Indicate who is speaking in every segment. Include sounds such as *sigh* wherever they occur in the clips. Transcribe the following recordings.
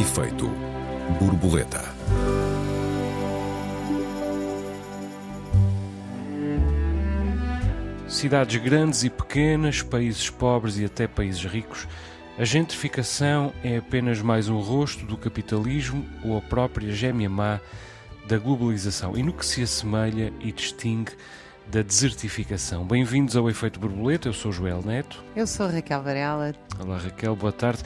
Speaker 1: Efeito borboleta.
Speaker 2: Cidades grandes e pequenas, países pobres e até países ricos, a gentrificação é apenas mais um rosto do capitalismo ou a própria gêmea má da globalização e no que se assemelha e distingue da desertificação. Bem-vindos ao Efeito Borboleta, eu sou Joel Neto.
Speaker 3: Eu sou Raquel Varela.
Speaker 2: Olá Raquel, boa tarde.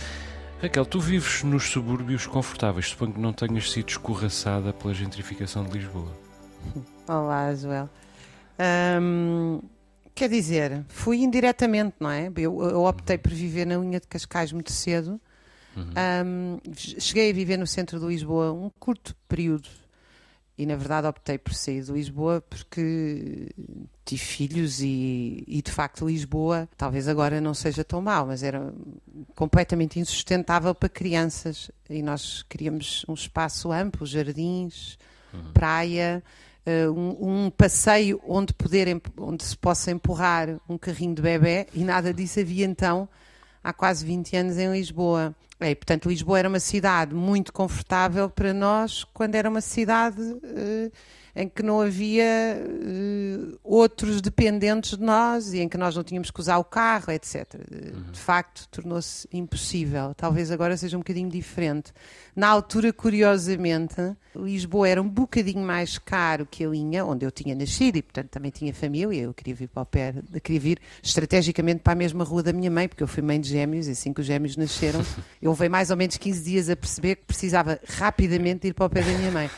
Speaker 2: Raquel, tu vives nos subúrbios confortáveis, suponho que não tenhas sido escorraçada pela gentrificação de Lisboa.
Speaker 3: Olá, Joel. Hum, quer dizer, fui indiretamente, não é? Eu, eu, optei por viver na Unha de Cascais muito cedo. Uhum. Um, cheguei a viver no centro de Lisboa um curto período e na verdade optei por sair de Lisboa porque tive filhos e, e, de facto Lisboa talvez agora não seja tão mal, mas era completamente insustentável para crianças. E nós queríamos um espaço amplo, jardins, uhum. praia, uh, um, um, passeio onde poder onde se possa empurrar um carrinho de bebê. E nada disso havia então há quase 20 anos em Lisboa. É, portanto, Lisboa era uma cidade muito confortável para nós quando era uma cidade uh, em que não havia uh, outros dependentes de nós e em que nós não tínhamos que usar o carro, etc. Uhum. De facto, tornou-se impossível. Talvez agora seja um bocadinho diferente. Na altura, curiosamente, Lisboa era um bocadinho mais caro que a linha onde eu tinha nascido e, portanto, também tinha família. Eu queria vir para o pé, queria vir estrategicamente para a mesma rua da minha mãe, porque eu fui mãe de gêmeos e assim que os gêmeos nasceram, *laughs* eu levei mais ou menos 15 dias a perceber que precisava rapidamente ir para o pé da minha mãe.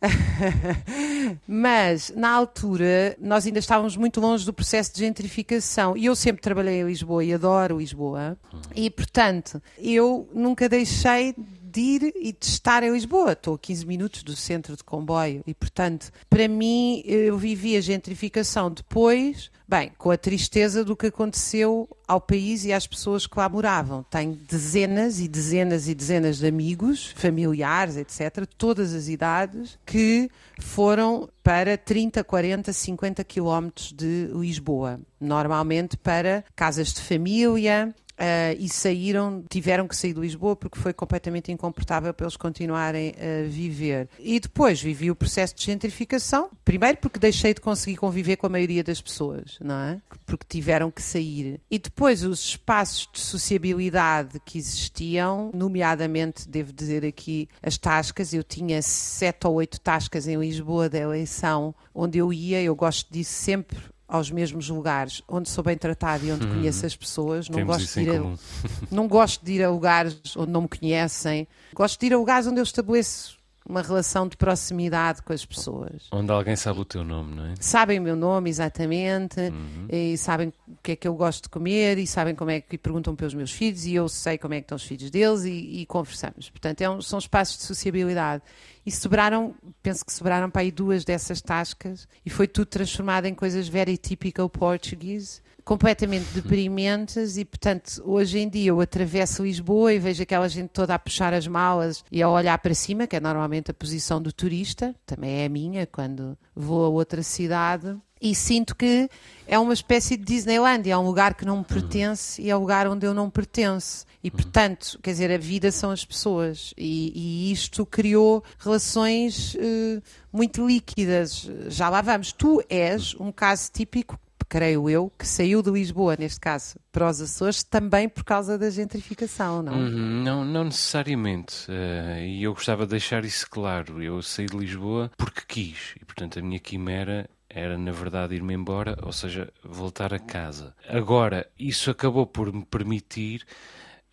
Speaker 3: *laughs* Mas, na altura, nós ainda estávamos muito longe do processo de gentrificação. E eu sempre trabalhei em Lisboa e adoro Lisboa. E, portanto, eu nunca deixei de ir e de estar em Lisboa. Estou a 15 minutos do centro de comboio e, portanto, para mim, eu vivi a gentrificação depois, bem, com a tristeza do que aconteceu ao país e às pessoas que lá moravam. Tenho dezenas e dezenas e dezenas de amigos, familiares, etc., todas as idades, que foram para 30, 40, 50 quilómetros de Lisboa. Normalmente para casas de família, Uh, e saíram, tiveram que sair de Lisboa porque foi completamente incomportável para eles continuarem a viver. E depois vivi o processo de gentrificação, primeiro porque deixei de conseguir conviver com a maioria das pessoas, não é? Porque tiveram que sair. E depois os espaços de sociabilidade que existiam, nomeadamente, devo dizer aqui, as tascas, eu tinha sete ou oito tascas em Lisboa da eleição, onde eu ia, eu gosto disso sempre aos mesmos lugares onde sou bem tratado e onde hum, conheço as pessoas. Não gosto, de ir a, *laughs* não gosto de ir a lugares onde não me conhecem. Gosto de ir a lugares onde eu estabeleço uma relação de proximidade com as pessoas.
Speaker 2: Onde alguém sabe o teu nome, não é?
Speaker 3: Sabem o meu nome, exatamente, uhum. e sabem o que é que eu gosto de comer, e sabem como é que e perguntam pelos meus filhos, e eu sei como é que estão os filhos deles, e, e conversamos. Portanto, é um, são espaços de sociabilidade. E sobraram, penso que sobraram para aí duas dessas tascas, e foi tudo transformado em coisas very typical Portuguese, completamente deprimentes e, portanto, hoje em dia eu atravesso Lisboa e vejo aquela gente toda a puxar as malas e a olhar para cima, que é normalmente a posição do turista, também é a minha quando vou a outra cidade. E sinto que é uma espécie de Disneyland, é um lugar que não me pertence e é um lugar onde eu não pertenço. E, portanto, quer dizer, a vida são as pessoas. E, e isto criou relações uh, muito líquidas. Já lá vamos. Tu és um caso típico creio eu, que saiu de Lisboa, neste caso, para os Açores, também por causa da gentrificação, não?
Speaker 2: Uhum, não, não necessariamente. Uh, e eu gostava de deixar isso claro. Eu saí de Lisboa porque quis. E, portanto, a minha quimera era na verdade ir-me embora, ou seja, voltar a casa. Agora, isso acabou por me permitir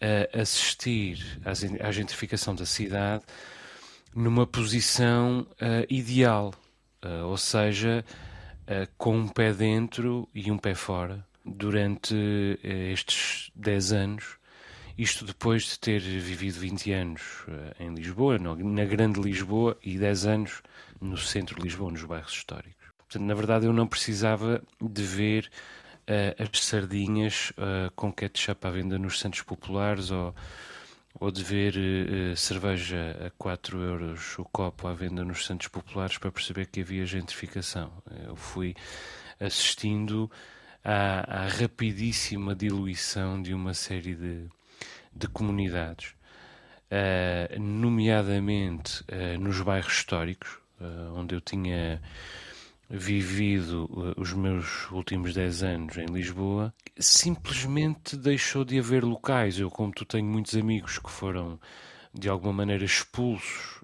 Speaker 2: uh, assistir à gentrificação da cidade numa posição uh, ideal, uh, ou seja, uh, com um pé dentro e um pé fora durante uh, estes 10 anos. Isto depois de ter vivido 20 anos uh, em Lisboa, no, na Grande Lisboa, e 10 anos no centro de Lisboa, nos bairros históricos. Portanto, na verdade, eu não precisava de ver as sardinhas com ketchup à venda nos centros populares ou ou de ver uh, cerveja a 4 euros o copo à venda nos Santos Populares para perceber que havia gentrificação. Eu fui assistindo à, à rapidíssima diluição de uma série de, de comunidades. uh, nomeadamente uh, nos bairros históricos, onde eu tinha vivido os meus últimos 10 anos em Lisboa, simplesmente deixou de haver locais. Eu, como tu, tenho muitos amigos que foram de alguma maneira expulsos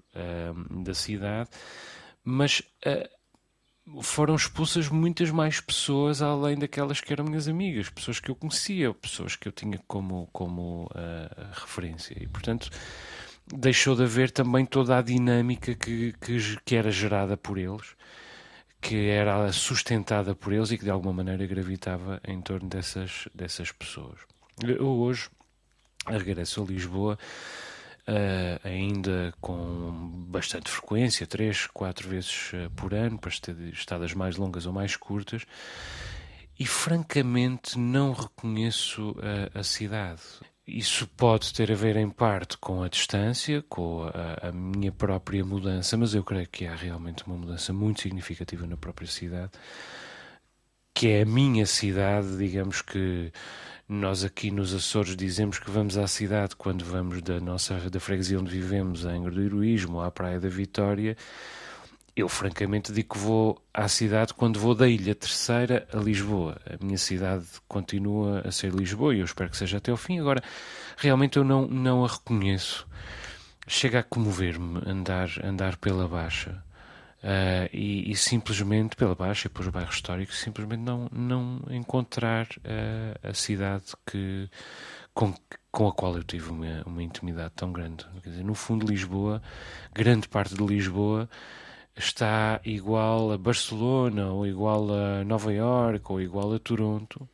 Speaker 2: da cidade, mas foram expulsas muitas mais pessoas além daquelas que eram minhas amigas, pessoas que eu conhecia, pessoas que eu tinha como, como uh, referência. E, portanto, deixou de haver também toda a dinâmica que, que, que, era gerada por eles, que era sustentada por eles e que de alguma maneira gravitava em torno dessas, dessas pessoas. Eu hoje regresso a Lisboa Uh, ainda com bastante frequência, três, quatro vezes uh, por ano, para estadas mais longas ou mais curtas, e francamente não reconheço uh, a cidade. Isso pode ter a ver em parte com a distância, com a, a, minha própria mudança, mas eu creio que há realmente uma mudança muito significativa na própria cidade, que é a minha cidade, digamos que nós aqui nos Açores dizemos que vamos à cidade quando vamos da nossa da freguesia onde vivemos, a Angra do Heroísmo, à Praia da Vitória. Eu, francamente, digo que vou à cidade quando vou da Ilha Terceira a Lisboa. A minha cidade continua a ser Lisboa e eu espero que seja até o fim. Agora, realmente eu não, não a reconheço. Chega a comover-me andar, andar pela Baixa. Uh, e, e, simplesmente pela Baixa e pelos bairros históricos simplesmente não, não encontrar uh, a cidade que, com, com a qual eu tive uma, uma intimidade tão grande. Quer dizer, no fundo, Lisboa, grande parte de Lisboa está igual a Barcelona, ou igual a Nova York, ou igual a Toronto,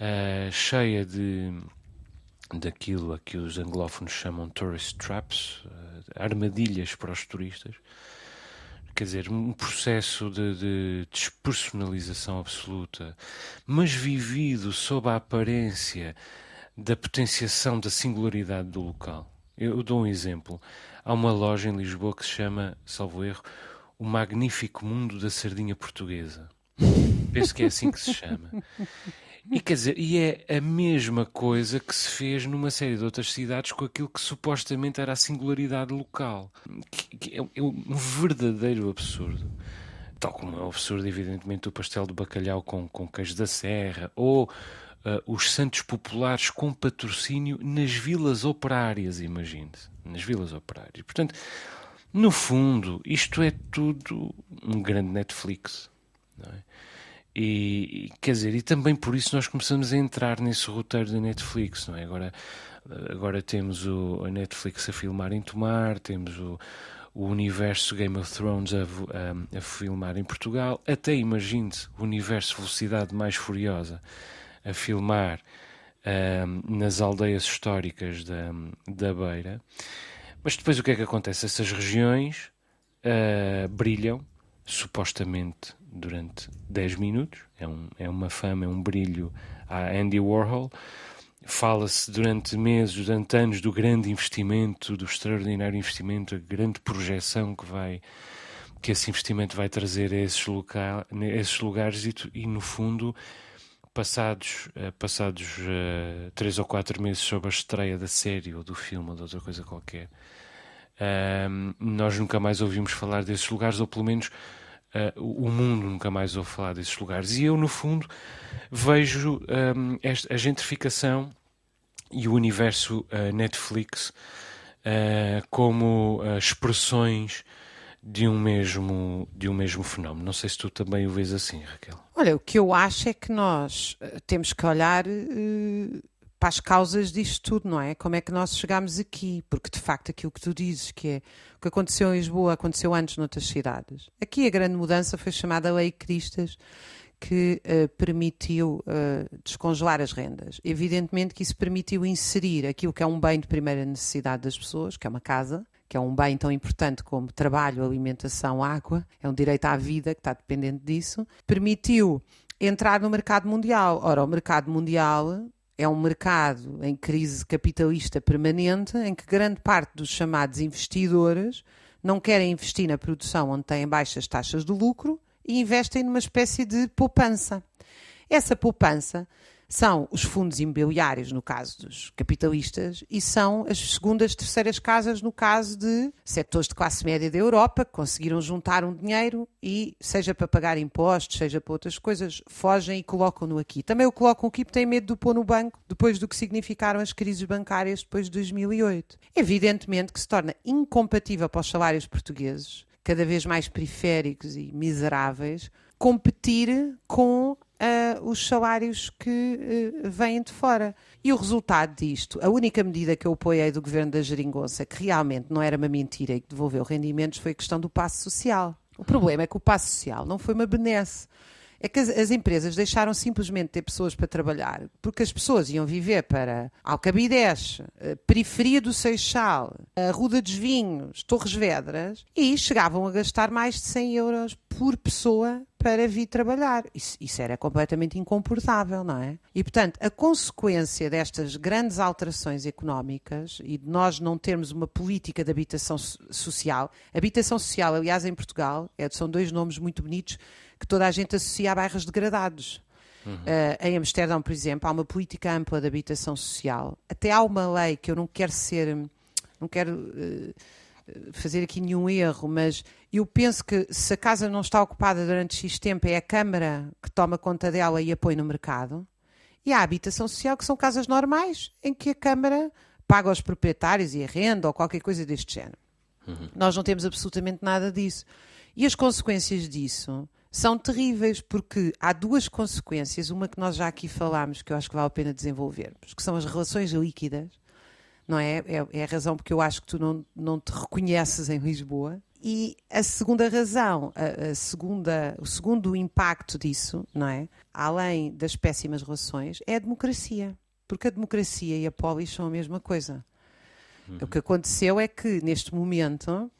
Speaker 2: uh, cheia de daquilo a que os anglófonos chamam tourist traps, armadilhas para os turistas quer dizer, um processo de, de, despersonalização absoluta, mas vivido sob a aparência da potenciação da singularidade do local. Eu dou um exemplo. Há uma loja em Lisboa que se chama, salvo erro, O Magnífico Mundo da Sardinha Portuguesa. Penso que é assim que se chama. E quer dizer, e é a mesma coisa que se fez numa série de outras cidades com aquilo que supostamente era a singularidade local. Que, que é, é, um verdadeiro absurdo. Tal como é um absurdo, evidentemente, o pastel de bacalhau com, com queijo da serra ou os santos populares com patrocínio nas vilas operárias, imagine-se. Nas vilas operárias. Portanto, no fundo, isto é tudo um grande Netflix. É? E, quer dizer, e também por isso nós começamos a entrar nesse roteiro da Netflix, não é? Agora, agora temos o, a Netflix a filmar em Tomar, temos o, o universo Game of Thrones a, a, a filmar em Portugal, até imagine-se o universo Velocidade Mais Furiosa a filmar nas aldeias históricas da, da Beira. Mas depois o que é que acontece? Essas regiões uh, brilham, supostamente durante 10 minutos, é, um, é uma fama, é um brilho a Andy Warhol. Fala-se durante meses, durante anos, do grande investimento, do extraordinário investimento, a grande projeção que vai que esse investimento vai trazer a esses, local, a esses lugares e, e, no fundo, passados, eh, passados uh, três ou quatro meses sobre a estreia da série ou do filme ou de outra coisa qualquer, uh, nós nunca mais ouvimos falar desses lugares, ou pelo menos Uh, o mundo nunca mais ouve falar desses lugares. E eu, no fundo, vejo um, esta, a gentrificação e o universo Netflix como expressões de um mesmo de um mesmo fenómeno. Não sei se tu também o vês assim, Raquel.
Speaker 3: Olha, o que eu acho é que nós temos que olhar para as causas disto tudo, não é? Como é que nós chegámos aqui? Porque de facto aquilo que tu dizes, que é o que aconteceu em Lisboa, aconteceu antes noutras cidades. Aqui a grande mudança foi chamada Lei Cristas, que uh, permitiu uh, descongelar as rendas. Evidentemente que isso permitiu inserir aquilo que é um bem de primeira necessidade das pessoas, que é uma casa, que é um bem tão importante como trabalho, alimentação, água, é um direito à vida que está dependente disso, permitiu entrar no mercado mundial. Ora, o mercado mundial é um mercado em crise capitalista permanente, em que grande parte dos chamados investidores não querem investir na produção onde têm baixas taxas de lucro e investem numa espécie de poupança. Essa poupança são os fundos imobiliários, no caso dos capitalistas, e são as segundas, terceiras casas, no caso de setores de classe média da Europa, que conseguiram juntar um dinheiro e, seja para pagar impostos, seja para outras coisas, fogem e colocam-no aqui. Também o colocam aqui porque têm medo de pôr no banco, depois do que significaram as crises bancárias depois de 2008. Evidentemente que se torna incompatível para os salários portugueses, cada vez mais periféricos e miseráveis, competir com uh, os salários que uh, vêm de fora. E o resultado disto, a única medida que eu apoiei do governo da Geringonça, que realmente não era uma mentira e que devolveu rendimentos, foi a questão do passo social. O problema é que o passo social não foi uma benesse é que as, as, empresas deixaram simplesmente de ter pessoas para trabalhar, porque as pessoas iam viver para Alcabidez, eh, periferia do Seixal, a Ruda dos Vinhos, Torres Vedras, e chegavam a gastar mais de 100 euros por pessoa para vir trabalhar. Isso, isso, era completamente incomportável, não é? E, portanto, a consequência destas grandes alterações económicas e de nós não termos uma política de habitação social, habitação social, aliás, em Portugal, é, são dois nomes muito bonitos que toda a gente associa a bairros degradados. Uhum. Uh, em Amsterdão, por exemplo, há uma política ampla de habitação social. Até há uma lei que eu não quero ser, não quero uh, fazer aqui nenhum erro, mas eu penso que se a casa não está ocupada durante X tempo, é a Câmara que toma conta dela e a põe no mercado. E há a habitação social, que são casas normais, em que a Câmara paga aos proprietários e a renda ou qualquer coisa deste género. Uhum. Nós não temos absolutamente nada disso. E as consequências disso são terríveis, porque há duas consequências, uma que nós já aqui falámos, que eu acho que vale a pena desenvolvermos, que são as relações líquidas, não é? É, é a razão porque eu acho que tu não, não te reconheces em Lisboa. E a segunda razão, a, a, segunda, o segundo impacto disso, não é? Além das péssimas relações, é a democracia. Porque a democracia e a polis são a mesma coisa. Uhum. O que aconteceu é que, neste momento,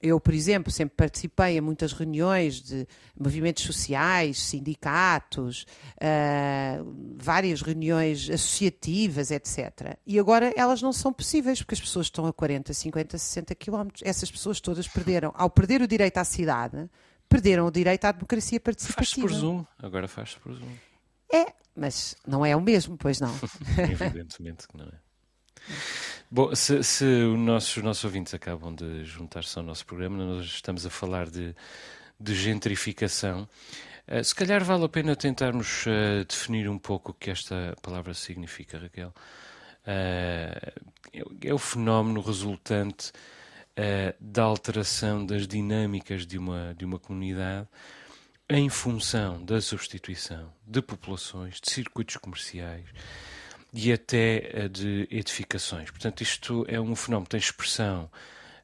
Speaker 3: eu, por exemplo, sempre participei em muitas reuniões de movimentos sociais, sindicatos, uh, várias reuniões associativas, etc. E agora elas não são possíveis porque as pessoas estão a 40, 50, 60 quilómetros. Essas pessoas todas perderam, ao perder o direito à cidade, perderam o direito à democracia participativa.
Speaker 2: Faz-se por Zoom, agora faz-se por Zoom.
Speaker 3: É, mas não é o mesmo, pois não. *laughs*
Speaker 2: Evidentemente que não é. Bom, se, se os, nossos, os nossos ouvintes acabam de juntar-se ao nosso programa, nós estamos a falar de, de gentrificação. Uh, se calhar vale a pena tentarmos uh, definir um pouco o que esta palavra significa, Raquel. Uh, é, é, o fenómeno resultante da alteração das dinâmicas de uma, de uma comunidade em função da substituição de populações, de circuitos comerciais, e até eh, de edificações. Portanto, isto é um fenómeno que tem expressão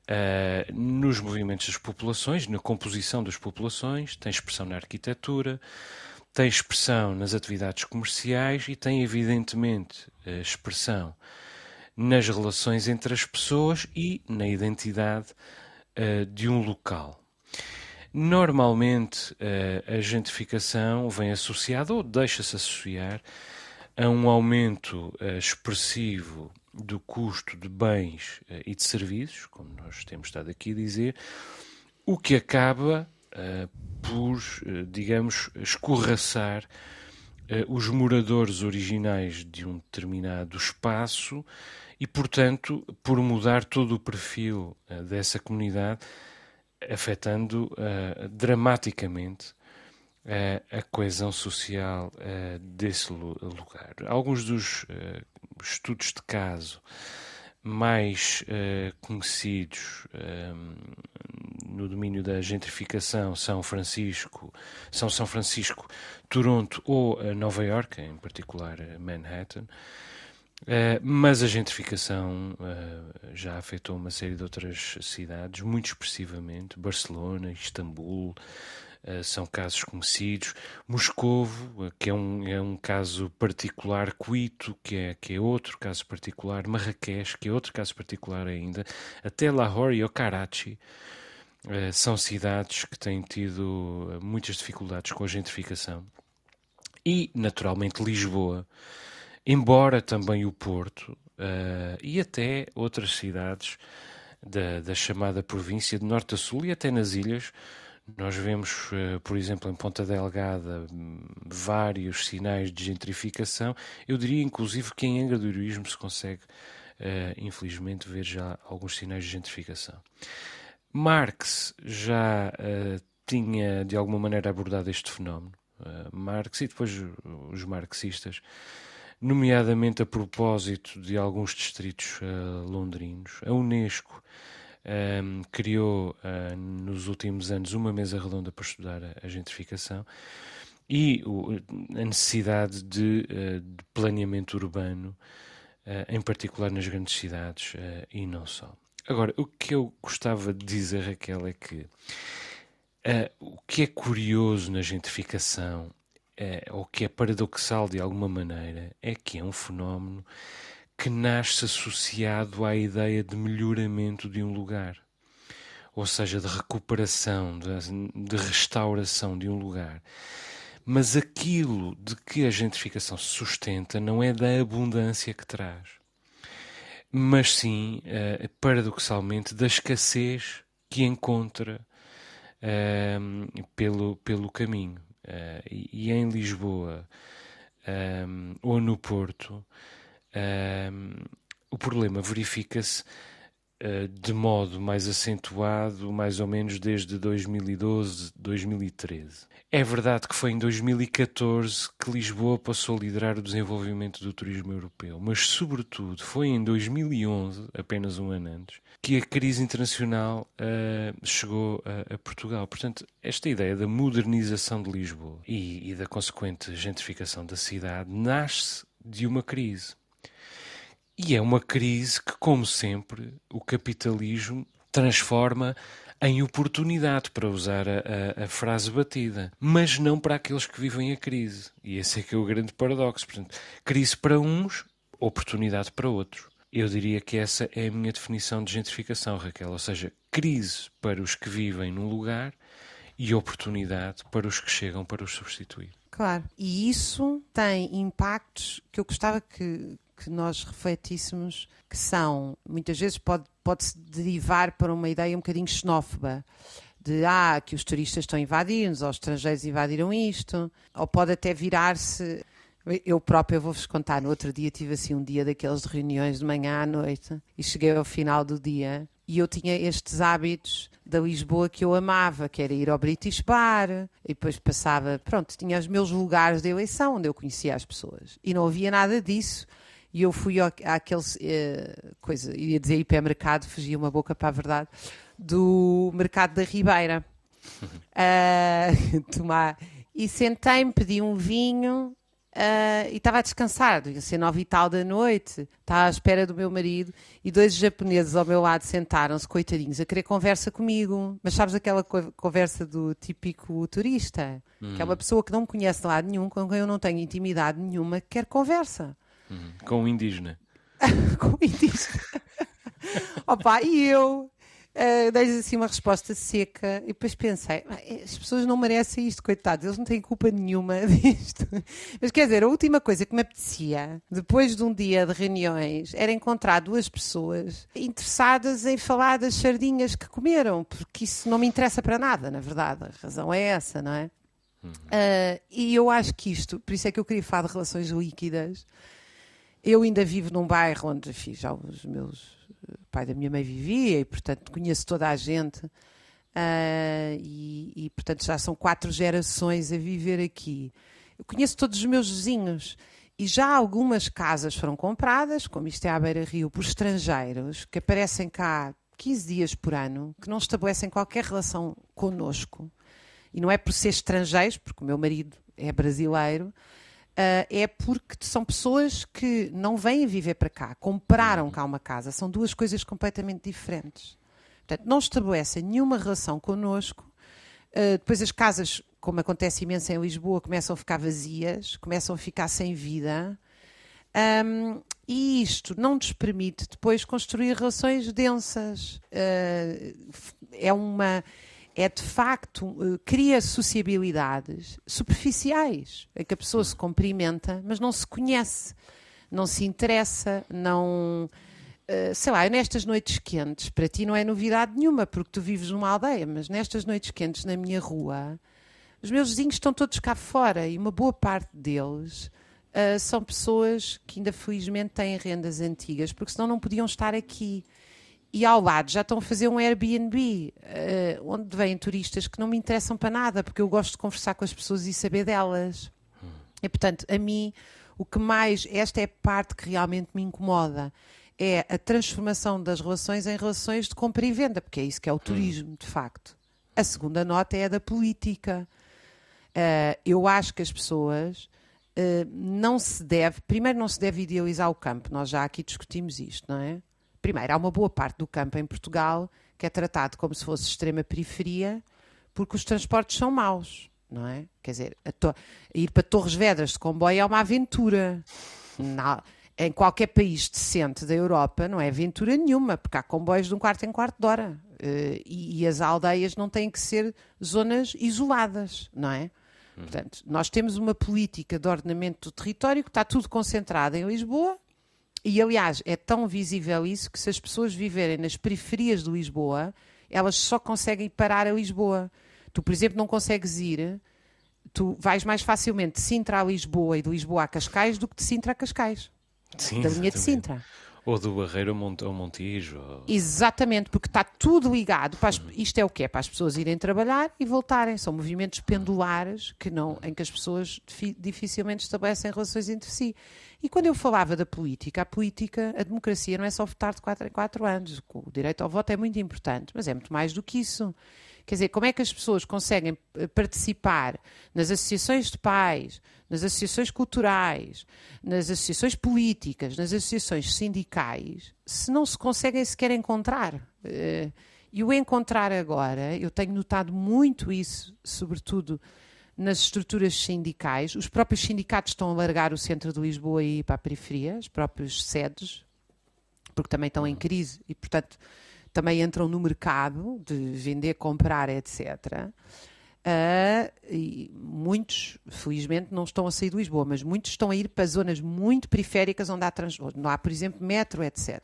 Speaker 2: uh, nos movimentos das populações, na composição das populações, tem expressão na arquitetura, tem expressão nas atividades comerciais e tem, evidentemente, uh, expressão nas relações entre as pessoas e na identidade uh, de um local. Normalmente, a gentrificação vem associada ou deixa-se associar a um aumento uh, expressivo do custo de bens uh, e de serviços, como nós temos estado aqui a dizer, o que acaba uh, por, digamos, escorraçar os moradores originais de um determinado espaço e, portanto, por mudar todo o perfil dessa comunidade, afetando dramaticamente a coesão social desse lugar. Alguns dos estudos de caso mais conhecidos no domínio da gentrificação São Francisco, são São Francisco, Toronto ou Nova York, em particular Manhattan. Uh, mas a gentrificação uh, já afetou uma série de outras cidades, muito expressivamente, Barcelona, Istambul, eh, são casos conhecidos. Moscovo, eh, que é um, é um caso particular, Quito, que é, que é outro caso particular, Marrakech, que é outro caso particular ainda, até Lahore e o Karachi. Uh, são cidades que têm tido muitas dificuldades com a gentrificação. E, naturalmente, Lisboa, embora também o Porto e até outras cidades da, da chamada província de norte a sul e até nas ilhas, Nós vemos, uh, por exemplo, em Ponta Delgada, vários sinais de gentrificação. Eu diria, inclusive, que em Angra do Heroísmo se consegue, uh, infelizmente, ver já alguns sinais de gentrificação. Marx já tinha, de alguma maneira, abordado este fenómeno. Marx e depois os marxistas nomeadamente a propósito de alguns distritos londrinos. A Unesco um, criou uh, nos últimos anos uma mesa redonda para estudar a, gentrificação e o, a necessidade de, uh, de planeamento urbano, em particular nas grandes cidades e não só. Agora, o que eu gostava de dizer, Raquel, é que o que é curioso na gentrificação é, ou que é paradoxal de alguma maneira, é que é um fenómeno que nasce associado à ideia de melhoramento de um lugar, ou seja, de recuperação, de, de restauração de um lugar. Mas aquilo de que a gentrificação se sustenta não é da abundância que traz, mas sim, uh, paradoxalmente, da escassez que encontra uh, pelo, pelo caminho. Uh, e, e, em Lisboa um, ou no Porto, o problema verifica-se uh, de modo mais acentuado, mais ou menos desde 2012, 2013. É verdade que foi em 2014 que Lisboa passou a liderar o desenvolvimento do turismo europeu, mas, sobretudo, foi em 2011, apenas um ano antes, que a crise internacional uh, chegou a, a, Portugal. Portanto, esta ideia da modernização de Lisboa e, e da consequente gentrificação da cidade nasce de uma crise. E é uma crise que, como sempre, o capitalismo transforma em oportunidade, para usar a, a, frase batida, mas não para aqueles que vivem a crise. E esse é que é o grande paradoxo. Portanto, crise para uns, oportunidade para outros. Eu diria que essa é a minha definição de gentrificação, Raquel, ou seja, crise para os que vivem num lugar e oportunidade para os que chegam para os substituir.
Speaker 3: Claro, e isso tem impactos que eu gostava que, que nós refletíssemos, que são, muitas vezes pode, pode-se derivar para uma ideia um bocadinho xenófoba, de ah, que os turistas estão invadindo, ou os estrangeiros invadiram isto, ou pode até virar-se. Eu própria vou-vos contar, no outro dia tive assim um dia daqueles de reuniões de manhã à noite e cheguei ao final do dia e eu tinha estes hábitos da Lisboa que eu amava, que era ir ao British Bar e depois passava, pronto, tinha os meus lugares de eleição onde eu conhecia as pessoas. E não havia nada disso e eu fui àquele, uh, coisa, ia dizer hipermercado, fugia uma boca para a verdade, do mercado da Ribeira. *laughs* *laughs* Uh, tomar. E sentei-me, pedi um vinho Uh, e estava a descansar, ia ser nove e tal da noite, estava à espera do meu marido e dois japoneses ao meu lado sentaram-se, coitadinhos, a querer conversa comigo. Mas sabes aquela co conversa do típico turista? Hum. Que é uma hum. pessoa que não me conhece de lado nenhum, com quem eu não tenho intimidade nenhuma, que quer conversa.
Speaker 2: Hum. Com o indígena. *laughs*
Speaker 3: com o indígena. Opa, e eu Uh, Dei-lhes assim uma resposta seca e depois pensei: as pessoas não merecem isto, coitados, eles não têm culpa nenhuma *laughs* disto. Mas quer dizer, a última coisa que me apetecia, depois de um dia de reuniões, era encontrar duas pessoas interessadas em falar das sardinhas que comeram, porque isso não me interessa para nada, na verdade. A razão é essa, não é? Uh, e eu acho que isto, por isso é que eu queria falar de relações líquidas. Eu ainda vivo num bairro onde já os meus o pai da minha mãe vivia e, portanto, conheço toda a gente. Uh, e, e, portanto, já são quatro gerações a viver aqui. Eu conheço todos os meus vizinhos e já algumas casas foram compradas, como isto é à beira-rio, por estrangeiros que aparecem cá 15 dias por ano, que não estabelecem qualquer relação connosco. E não é por ser estrangeiros, porque o meu marido é brasileiro, Uh, é porque são pessoas que não vêm viver para cá, compraram cá uma casa, são duas coisas completamente diferentes. Portanto, não estabelecem nenhuma relação connosco. Uh, depois as casas, como acontece imenso em Lisboa, começam a ficar vazias, começam a ficar sem vida. Um, e isto não nos permite depois construir relações densas. Uh, é uma é de facto, eh, cria sociabilidades superficiais, em que a pessoa se cumprimenta, mas não se conhece, não se interessa, não. Uh, sei lá, nestas noites quentes, para ti não é novidade nenhuma, porque tu vives numa aldeia, mas nestas noites quentes na minha rua, os meus vizinhos estão todos cá fora e uma boa parte deles uh, são pessoas que ainda felizmente têm rendas antigas, porque senão não podiam estar aqui. E ao lado já estão a fazer um Airbnb, uh, onde vêm turistas que não me interessam para nada, porque eu gosto de conversar com as pessoas e saber delas. Hum. E portanto, a mim, o que mais, esta é a parte que realmente me incomoda, é a transformação das relações em relações de compra e venda, porque é isso que é o turismo, de facto. A segunda nota é a da política. Uh, eu acho que as pessoas uh, não se deve, primeiro não se deve idealizar o campo, nós já aqui discutimos isto, não é? Primeiro, há uma boa parte do campo em Portugal que é tratado como se fosse extrema periferia, porque os transportes são maus, não é? Quer dizer, ir para Torres Vedras de comboio é uma aventura. Não, em qualquer país decente da Europa não é aventura nenhuma, porque há comboios de um quarto em quarto de hora. Uh, e, e, as aldeias não têm que ser zonas isoladas, não é? Uhum. Portanto, nós temos uma política de ordenamento do território que está tudo concentrado em Lisboa, e aliás, é tão visível isso que se as pessoas viverem nas periferias de Lisboa, elas só conseguem parar a Lisboa. Tu, por exemplo, não consegues ir, tu vais mais facilmente de Sintra a Lisboa e de Lisboa a Cascais do que de Sintra a Cascais. Sim, da linha de Sintra.
Speaker 2: Ou do Barreiro ao Montijo. Ou...
Speaker 3: Exatamente, porque está tudo ligado. As, isto é o que é? Para as pessoas irem trabalhar e voltarem. São movimentos pendulares que não, em que as pessoas dificilmente estabelecem relações entre si. E quando eu falava da política, a política, a democracia não é só votar de 4 em 4 anos. O direito ao voto é muito importante, mas é muito mais do que isso. Quer dizer, como é que as pessoas conseguem eh, participar nas associações de pais, nas associações culturais, nas associações políticas, nas associações sindicais, se não se conseguem sequer encontrar? Eh, e o encontrar agora, eu tenho notado muito isso, sobretudo nas estruturas sindicais. Os próprios sindicatos estão a largar o centro de Lisboa e ir para a periferia, as próprias sedes, porque também estão em crise e, portanto, também entram no mercado de vender, comprar, etc. E muitos, felizmente, não estão a sair de Lisboa, mas muitos estão a ir para zonas muito periféricas onde há, trans, onde há por exemplo, metro, etc.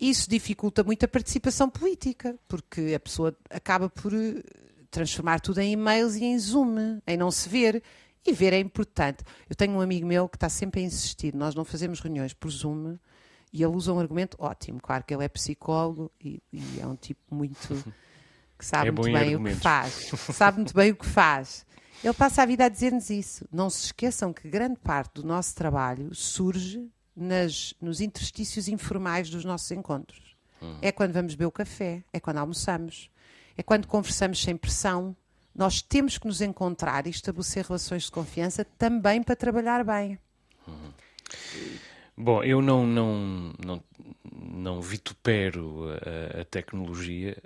Speaker 3: Isso dificulta muito a participação política, porque a pessoa acaba por eh, transformar tudo em e-mails e em Zoom, em não se ver. E ver é importante. Eu tenho um amigo meu que está sempre a insistir: nós não fazemos reuniões por Zoom e ele usa um argumento ótimo. Claro que ele é psicólogo e, e é um tipo muito. *laughs* que sabe é muito bem o que faz. *laughs* Sabe muito bem o que faz. Ele passa a vida a dizer-nos isso. Não se esqueçam que grande parte do nosso trabalho surge nas, nos interstícios informais dos nossos encontros. Uhum. É quando vamos beber o café, é quando almoçamos, é quando conversamos sem pressão. Nós temos que nos encontrar e estabelecer relações de confiança também para trabalhar bem. Uhum.
Speaker 2: Bom, eu não, não, não, não vitupero a, a tecnologia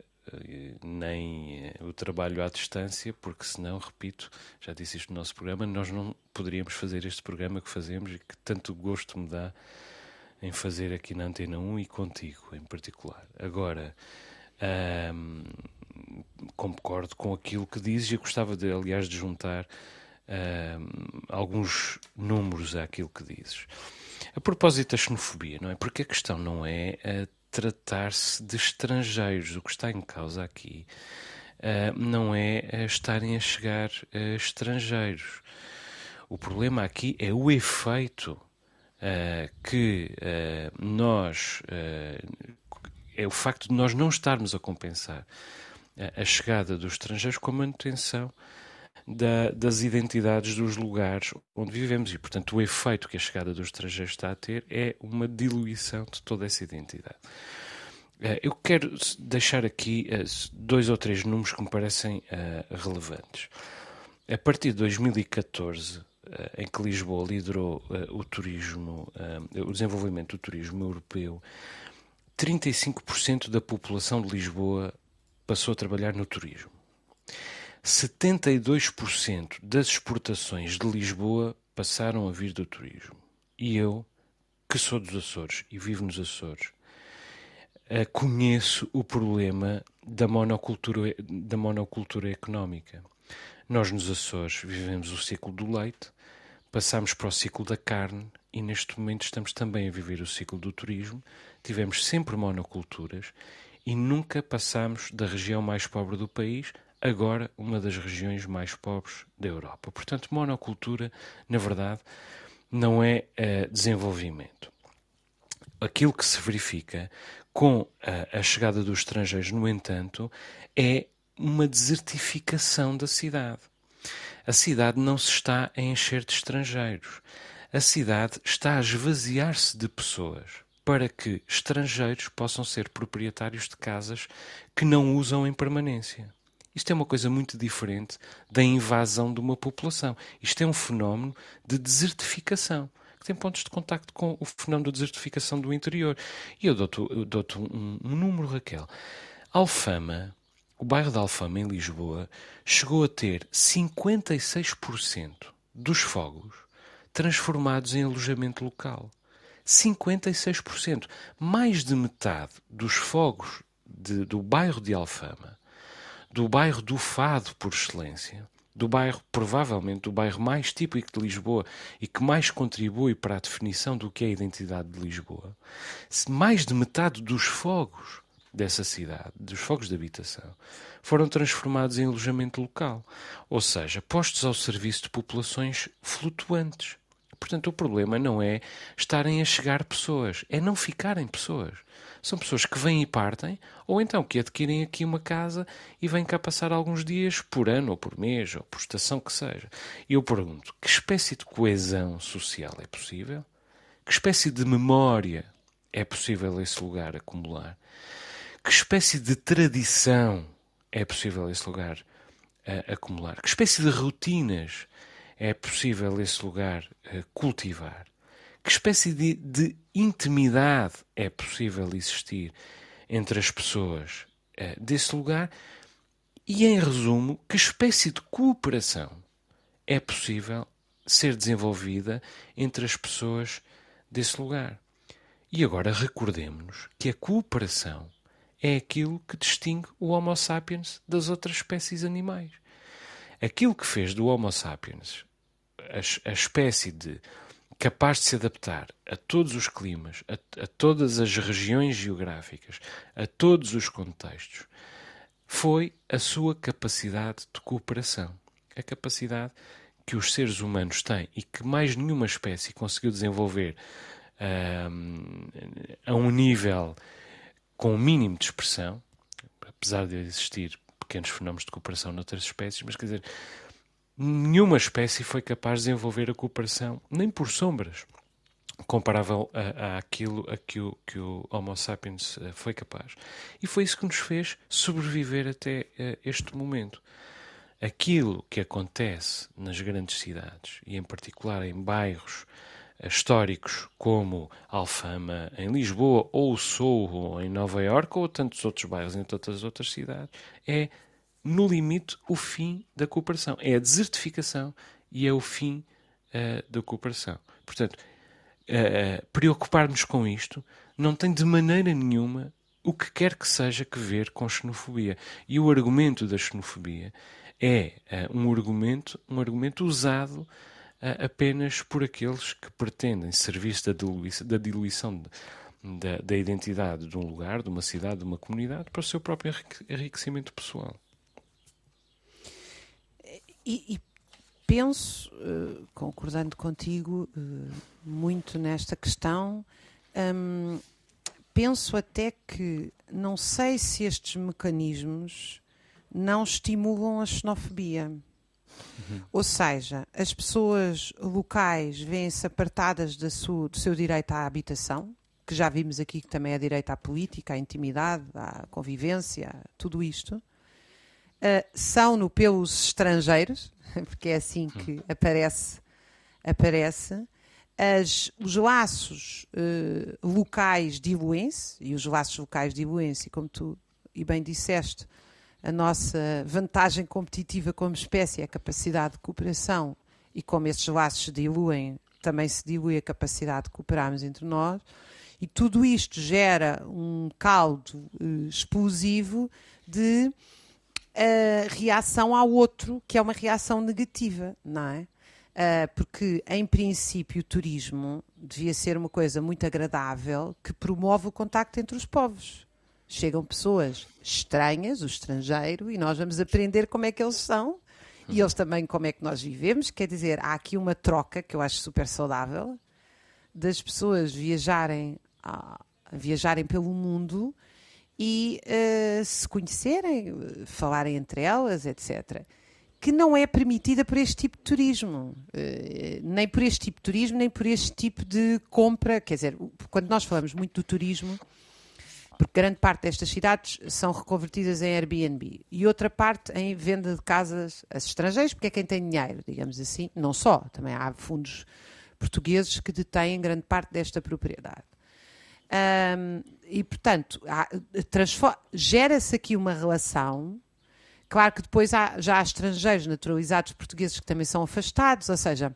Speaker 2: nem eh, o trabalho à distância, porque senão, repito, já disse isto no nosso programa, nós não poderíamos fazer este programa que fazemos e que tanto gosto me dá em fazer aqui na Antena 1 e contigo em particular. Agora, concordo com aquilo que dizes e gostava, de, aliás, de juntar alguns números àquilo que dizes. A propósito da xenofobia, não é? Porque a questão não é uh, tratar-se de estrangeiros. O que está em causa aqui uh, não é uh, estarem a chegar estrangeiros. O problema aqui é o efeito que nós. é o facto de nós não estarmos a compensar a chegada dos estrangeiros com a manutenção da, das identidades dos lugares onde vivemos e, portanto, o efeito que a chegada dos estrangeiros está a ter é uma diluição de toda essa identidade. Eh, eu quero deixar aqui eh, dois ou três números que me parecem eh, relevantes. A partir de 2014, em que Lisboa liderou o turismo, o desenvolvimento do turismo europeu, 35% da população de Lisboa passou a trabalhar no turismo. 72% das exportações de Lisboa passaram a vir do turismo. E eu, que sou dos Açores e vivo nos Açores, eh, conheço o problema da monocultura, da monocultura económica. Nós nos Açores vivemos o ciclo do leite, passamos para o ciclo da carne e neste momento estamos também a viver o ciclo do turismo. Tivemos sempre monoculturas e nunca passamos da região mais pobre do país, agora uma das regiões mais pobres da Europa. Portanto, monocultura, na verdade, não é uh, desenvolvimento. Aquilo que se verifica com a, a chegada dos estrangeiros, no entanto, é uma desertificação da cidade. A cidade não se está a encher de estrangeiros. A cidade está a esvaziar-se de pessoas para que estrangeiros possam ser proprietários de casas que não usam em permanência. Isto é uma coisa muito diferente da invasão de uma população. Isto é um fenómeno de desertificação que tem pontos de contacto com o fenómeno da desertificação do interior. E eu dou-te dou um, um número, Raquel. Alfama, o bairro de Alfama, em Lisboa, chegou a ter 56% dos fogos transformados em alojamento local. 56%. Mais de metade dos fogos de, do bairro de Alfama, do bairro do Fado por excelência, do bairro, provavelmente do bairro mais típico de Lisboa e que mais contribui para a definição do que é a identidade de Lisboa, mais de metade dos fogos dessa cidade, dos fogos de habitação, foram transformados em alojamento local, ou seja, postos ao serviço de populações flutuantes. Portanto, o problema não é estarem a chegar pessoas, é não ficarem pessoas. São pessoas que vêm e partem, ou então que adquirem aqui uma casa e vêm cá passar alguns dias por ano, ou por mês, ou por estação que seja. E eu pergunto: que espécie de coesão social é possível? Que espécie de memória é possível esse lugar acumular? Que espécie de tradição é possível esse lugar uh, acumular? Que espécie de rotinas é possível esse lugar uh, cultivar? Que espécie de, de, intimidade é possível existir entre as pessoas uh, desse lugar? E, em resumo, que espécie de cooperação é possível ser desenvolvida entre as pessoas desse lugar? E agora recordemos-nos que a cooperação é aquilo que distingue o Homo sapiens das outras espécies animais. Aquilo que fez do Homo sapiens a, a espécie de capaz de se adaptar a todos os climas, a, a todas as regiões geográficas, a todos os contextos, foi a sua capacidade de cooperação. A capacidade que os seres humanos têm e que mais nenhuma espécie conseguiu desenvolver um, a um nível com o um mínimo de expressão, apesar de existir pequenos fenómenos de cooperação noutras espécies, mas quer dizer, nenhuma espécie foi capaz de desenvolver a cooperação, nem por sombras, comparável a, a aquilo a que o, que o Homo sapiens eh, foi capaz. E foi isso que nos fez sobreviver até uh, este momento. Aquilo que acontece nas grandes cidades, e em particular em bairros históricos como Alfama em Lisboa ou Soho em Nova Iorque ou tantos outros bairros em tantas outras cidades é no limite o fim da cooperação. É a desertificação e é o fim uh, da cooperação. Portanto uh, preocupar-nos com isto não tem de maneira nenhuma o que quer que seja que ver com xenofobia. E o argumento da xenofobia é uh, um argumento um argumento usado apenas por aqueles que pretendem serviço da diluição, da, diluição da, da, identidade de um lugar, de uma cidade, de uma comunidade, para o seu próprio enriquecimento pessoal.
Speaker 3: E, e penso, uh, concordando contigo uh, muito nesta questão, um, penso até que não sei se estes mecanismos não estimulam a xenofobia. Uhum. Ou seja, as pessoas locais vêm-se apartadas do seu direito à habitação, que já vimos aqui que também é direito à política, à intimidade, à convivência, tudo isto. Uh, são-no pelos estrangeiros, *laughs* porque é assim que uhum. aparece, aparece. As, os laços uh, locais diluem-se, e os laços locais diluem-se, como tu e bem disseste, a nossa vantagem competitiva como espécie é a capacidade de cooperação e como esses laços se diluem, também se dilui a capacidade de cooperarmos entre nós. E tudo isto gera um caldo uh, explosivo de uh, reação ao outro, que é uma reação negativa, não é? Uh, porque, em princípio, o turismo devia ser uma coisa muito agradável que promove o contacto entre os povos. Chegam pessoas estranhas, o estrangeiro, e nós vamos aprender como é que eles são e eles também como é que nós vivemos. Quer dizer, há aqui uma troca que eu acho super saudável das pessoas viajarem, viajarem pelo mundo e uh, se conhecerem, falarem entre elas, etc que não é permitida por este tipo de turismo. Uh, nem por este tipo de turismo, nem por este tipo de compra. Quer dizer, quando nós falamos muito do turismo, porque grande parte destas cidades são reconvertidas em Airbnb e outra parte em venda de casas a estrangeiros, porque é quem tem dinheiro, digamos assim. Não só, também há fundos portugueses que detêm grande parte desta propriedade. Um, e, portanto, gera-se aqui uma relação Claro que depois há, já há estrangeiros naturalizados portugueses que também são afastados, ou seja,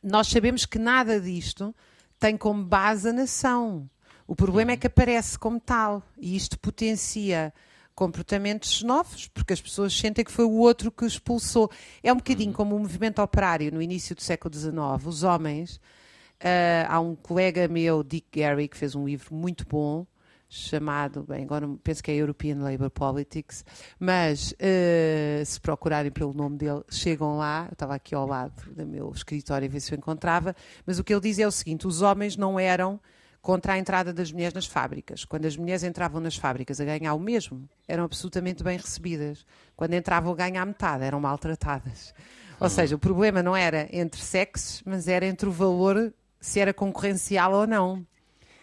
Speaker 3: nós sabemos que nada disto tem como base a nação. O problema é que aparece como tal e isto potencia comportamentos novos, porque as pessoas sentem que foi o outro que expulsou. É um bocadinho uhum. como o movimento operário no início do século XIX. Os homens, uh, há um colega meu, Dick Gary, que fez um livro muito bom, chamado, bem, agora penso que é European Labour Politics, mas uh, se procurarem pelo nome dele, chegam lá, eu estava aqui ao lado do meu escritório a ver se eu encontrava, mas o que ele diz é o seguinte, os homens não eram contra a entrada das mulheres nas fábricas. Quando as mulheres entravam nas fábricas a ganhar o mesmo, eram absolutamente bem recebidas. Quando entravam a ganhar metade, eram maltratadas. Ou uhum. seja, o problema não era entre sexos, mas era entre o valor, se era concorrencial ou não.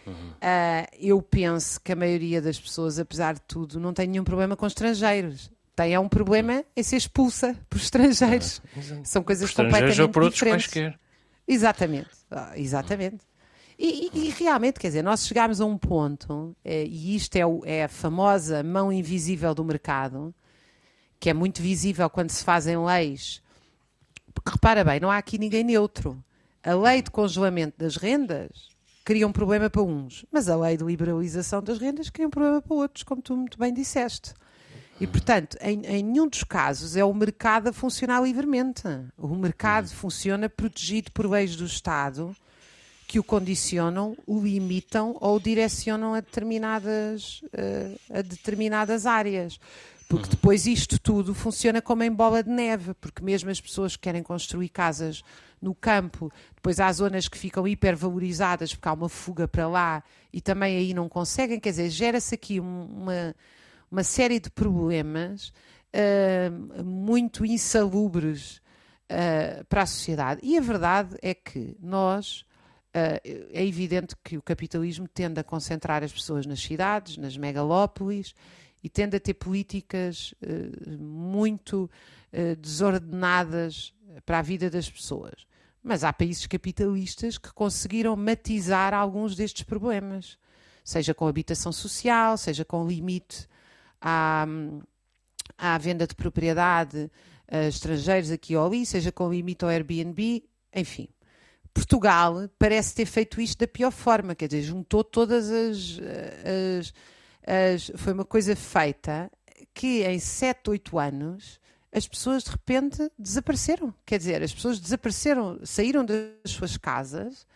Speaker 3: Uhum. Uh, eu penso que a maioria das pessoas, apesar de tudo, não tem nenhum problema com estrangeiros. Tem é um problema em ser expulsa por estrangeiros. Ah, São coisas por completamente ou por outros diferentes. Quaisquer. Exatamente, ah, exatamente. E, e, e, realmente, quer dizer, nós chegámos a um ponto, é, e isto é, o, é a famosa mão invisível do mercado, que é muito visível quando se fazem leis. Porque repara bem, não há aqui ninguém neutro. A lei de congelamento das rendas cria um problema para uns, mas a lei de liberalização das rendas cria um problema para outros, como tu muito bem disseste. E, portanto, em, em nenhum dos casos é o mercado a funcionar livremente. O mercado funciona protegido por leis do Estado que o condicionam, o limitam ou o direcionam a determinadas, uh, a determinadas áreas. Porque depois isto tudo funciona como em bola de neve, porque mesmo as pessoas que querem construir casas no campo, depois há zonas que ficam hipervalorizadas porque há uma fuga para lá e também aí não conseguem, quer dizer, gera-se aqui uma, uma série de problemas uh, muito insalubres uh, para a sociedade. E a verdade é que nós. Uh, é evidente que o capitalismo tende a concentrar as pessoas nas cidades, nas megalópolis, e tende a ter políticas uh, muito uh, desordenadas para a vida das pessoas. Mas há países capitalistas que conseguiram matizar alguns destes problemas, seja com habitação social, seja com limite à, à venda de propriedade a estrangeiros aqui ou ali, seja com limite ao Airbnb, enfim. Portugal parece ter feito isto da pior forma, quer dizer, juntou todas as, as, as foi uma coisa feita que em 7, 8 anos as pessoas de repente desapareceram. Quer dizer, as pessoas desapareceram, saíram das suas casas.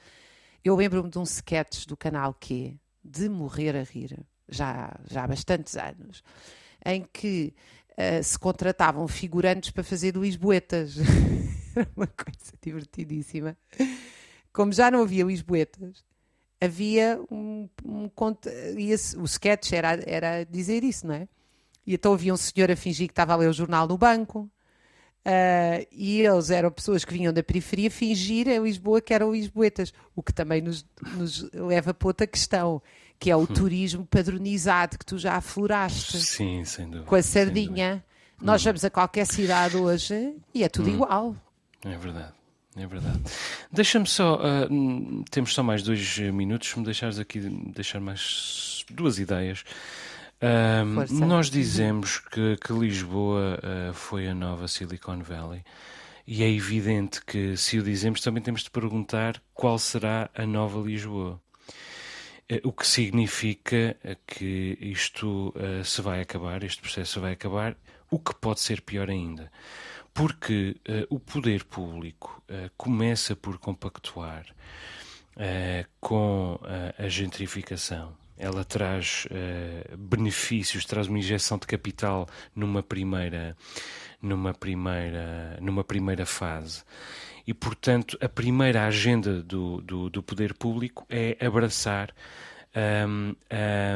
Speaker 3: Eu lembro-me de um sketch do canal Q, de morrer a rir, já, já há bastantes anos, em que uh, se contratavam figurantes para fazer Lisboetas. *laughs* uma coisa divertidíssima. Como já não havia Lisboetas, havia um, um, o sketch era, era dizer isso, não é? E então havia um senhor a fingir que estava a ler o jornal no banco. Uh, e eles eram pessoas que vinham da periferia fingir em Lisboa que eram lisboetas, o que também nos, nos leva para outra questão, que é o hum. turismo padronizado que tu já afloraste.
Speaker 2: Sim, sem dúvida.
Speaker 3: Com a sardinha. Nós hum. vamos a qualquer cidade hoje e é tudo hum. igual.
Speaker 2: É verdade. É verdade. Deixa-me só, uh, temos só mais dois minutos, se me deixares aqui deixar mais duas ideias. Um, nós dizemos que, que Lisboa uh, foi a nova Silicon Valley e é evidente que, se o dizemos, também temos de perguntar qual será a nova Lisboa. Uh, o que significa que isto uh, se vai acabar, este processo vai acabar, o que pode ser pior ainda. Porque o poder público começa por compactuar com a gentrificação ela traz uh, benefícios, traz uma injeção de capital numa primeira, numa primeira, numa primeira fase. E, portanto, a primeira agenda do, do, do poder público é abraçar um,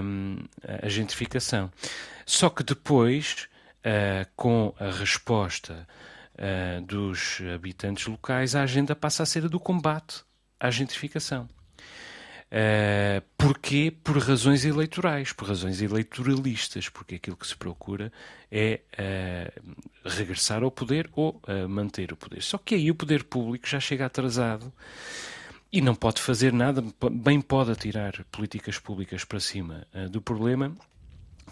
Speaker 2: um, a gentrificação. Só que depois, uh, com a resposta uh, dos habitantes locais, a agenda passa a ser a do combate à gentrificação. Uh, porquê? Por razões eleitorais, por razões eleitoralistas, porque aquilo que se procura é uh, regressar ao poder ou uh, manter o poder. Só que aí o poder público já chega atrasado e não pode fazer nada, bem pode atirar políticas públicas para cima do problema,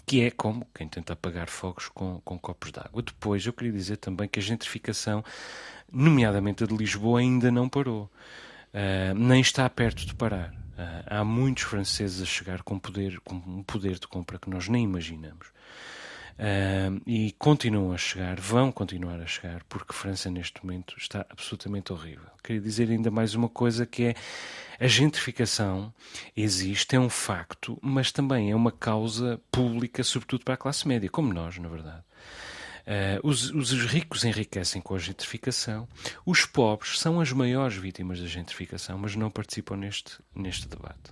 Speaker 2: que é como quem tenta apagar fogos com, com copos d'água. Depois, eu queria dizer também que a gentrificação, nomeadamente a de Lisboa, ainda não parou. nem está perto de parar. Uh, há muitos franceses a chegar com poder, com um poder de compra que nós nem imaginamos. Uh, e continuam a chegar, vão continuar a chegar, porque França neste momento está absolutamente horrível. Queria dizer ainda mais uma coisa que é a gentrificação existe, é um facto, mas também é uma causa pública, sobretudo para a classe média, como nós, na verdade. Uh, os, os, ricos enriquecem com a gentrificação, os pobres são as maiores vítimas da gentrificação, mas não participam neste, neste debate.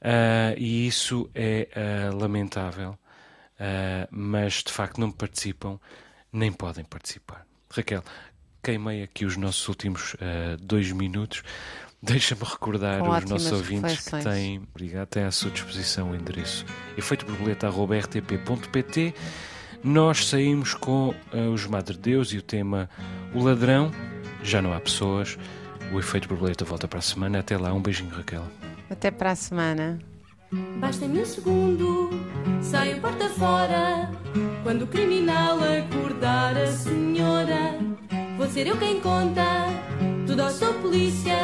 Speaker 2: Uh, e isso é uh, lamentável, mas de facto não participam nem podem participar. Raquel, queimei aqui os nossos últimos dois minutos. *laughs* Deixa-me recordar
Speaker 3: Com
Speaker 2: os nossos ouvintes
Speaker 3: reflexões.
Speaker 2: que têm, obrigado, têm à sua disposição o endereço efeitoborboleta.rtp.pt nós saímos com uh, os Madre Deus e o tema O Ladrão, já não há pessoas. O efeito borboleta volta para a semana. Até lá, um beijinho, Raquel.
Speaker 3: Até para a semana.
Speaker 4: Basta-me um segundo, saio porta fora. Quando o criminal acordar a senhora, vou ser eu quem conta tudo à sua polícia.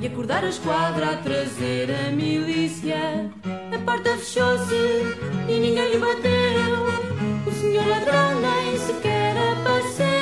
Speaker 4: E acordar a esquadra a trazer a milícia. A porta fechou-se e ninguém lhe bateu. O senhor ladrão nem sequer apareceu.